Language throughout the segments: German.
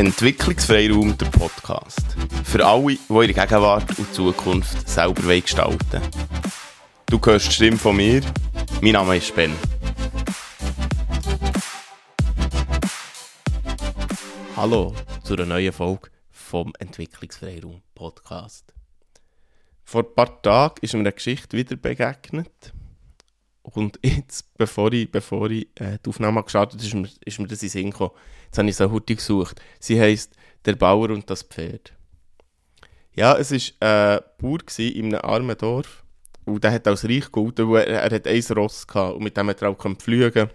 Entwicklungsfreiraum, der Podcast. Für alle, die ihre Gegenwart und Zukunft selber gestalten. Du hörst die Stimme von mir. Mein Name ist Ben. Hallo zu einer neuen Folge vom Entwicklungsfreiraum Podcast. Vor ein paar Tagen ist mir eine Geschichte wieder begegnet. Und jetzt, bevor ich, bevor ich äh, die Aufnahme gestartet ist, mir, ist mir das in Sinn gekommen. Jetzt habe ich so heute gesucht. Sie heisst «Der Bauer und das Pferd». Ja, es war ein Bauer in einem armen Dorf. Und der hat als reich gehalten, weil er, er hat ein Ross gehabt. Und mit dem hat er auch fliegen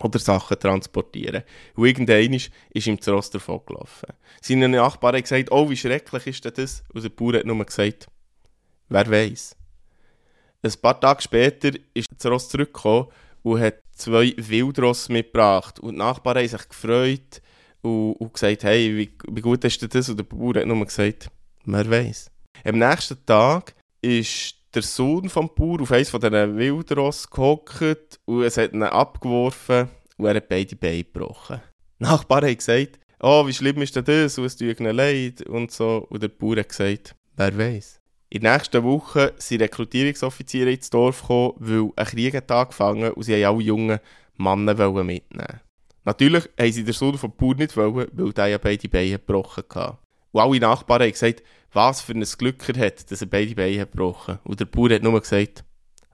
oder Sachen transportieren. Und irgendwann ist ihm das Ross davon gelaufen. Seine Nachbarn haben gesagt, oh, wie schrecklich ist denn das? Und der Bauer hat nur gesagt, wer weiß. Ein paar Tage später ist das Ross zurückgekommen und hat zwei Wildross mitgebracht. Und die Nachbarn haben sich gefreut und, und gesagt, hey, wie, wie, gut ist denn das? Und der Bauer hat nur gesagt, wer weiß. Am nächsten Tag ist der Sohn vom Bauer auf eines von diesen Wildross gehockt und es hat ihn abgeworfen und er hat beide Beine gebrochen. Die Nachbarn haben gesagt, oh, wie schlimm ist denn das? Und es tut ihnen leid und so. Und der Bauer hat gesagt, wer weiß. In der nächsten Woche sind Rekrutierungsoffiziere ins Dorf gekommen, weil ein Krieg hat angefangen und sie alle jungen Männer mitnehmen Natürlich haben sie den Sohn vom Bauer nicht wollen, weil der ja beide Beine gebrochen hatte. Und alle Nachbarn haben gesagt, was für ein Glück er hat, dass er beide Beine gebrochen hat. Und der Bauer hat nur gesagt,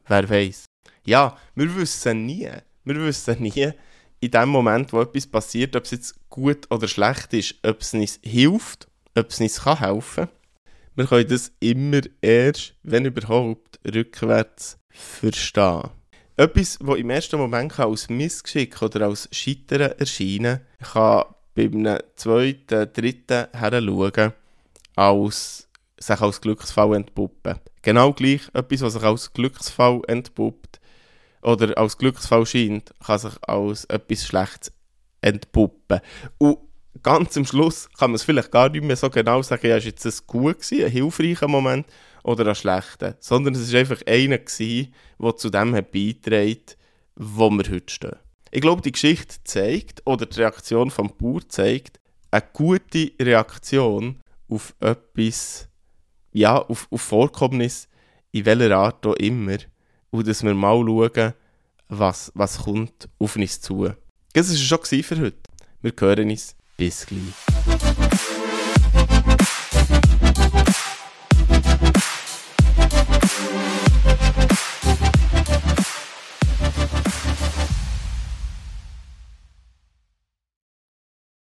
wer weiß. Ja, wir wissen nie, wir wissen nie, in dem Moment, wo etwas passiert, ob es jetzt gut oder schlecht ist, ob es uns hilft, ob es uns helfen kann wir können das immer erst, wenn überhaupt, rückwärts verstehen. Etwas, das im ersten Moment als Missgeschick oder als Scheitern erscheinen kann, bei einem zweiten, dritten heranschauen, als sich als Glücksfall entpuppen. Genau gleich etwas, was sich als Glücksfall entpuppt oder als Glücksfall scheint, kann sich als etwas Schlechtes entpuppen. Und ganz am Schluss kann man es vielleicht gar nicht mehr so genau sagen, ja, ist jetzt ein gut gewesen, ein hilfreicher Moment oder ein schlechter, sondern es war einfach einer gewesen, der zu dem beigetragen wo wir heute stehen. Ich glaube, die Geschichte zeigt, oder die Reaktion vom Bauer zeigt, eine gute Reaktion auf etwas, ja, auf, auf Vorkommnis, in welcher Art auch immer, und dass wir mal schauen, was, was kommt auf uns zu. Das war es schon für heute. Wir hören uns bis gleich.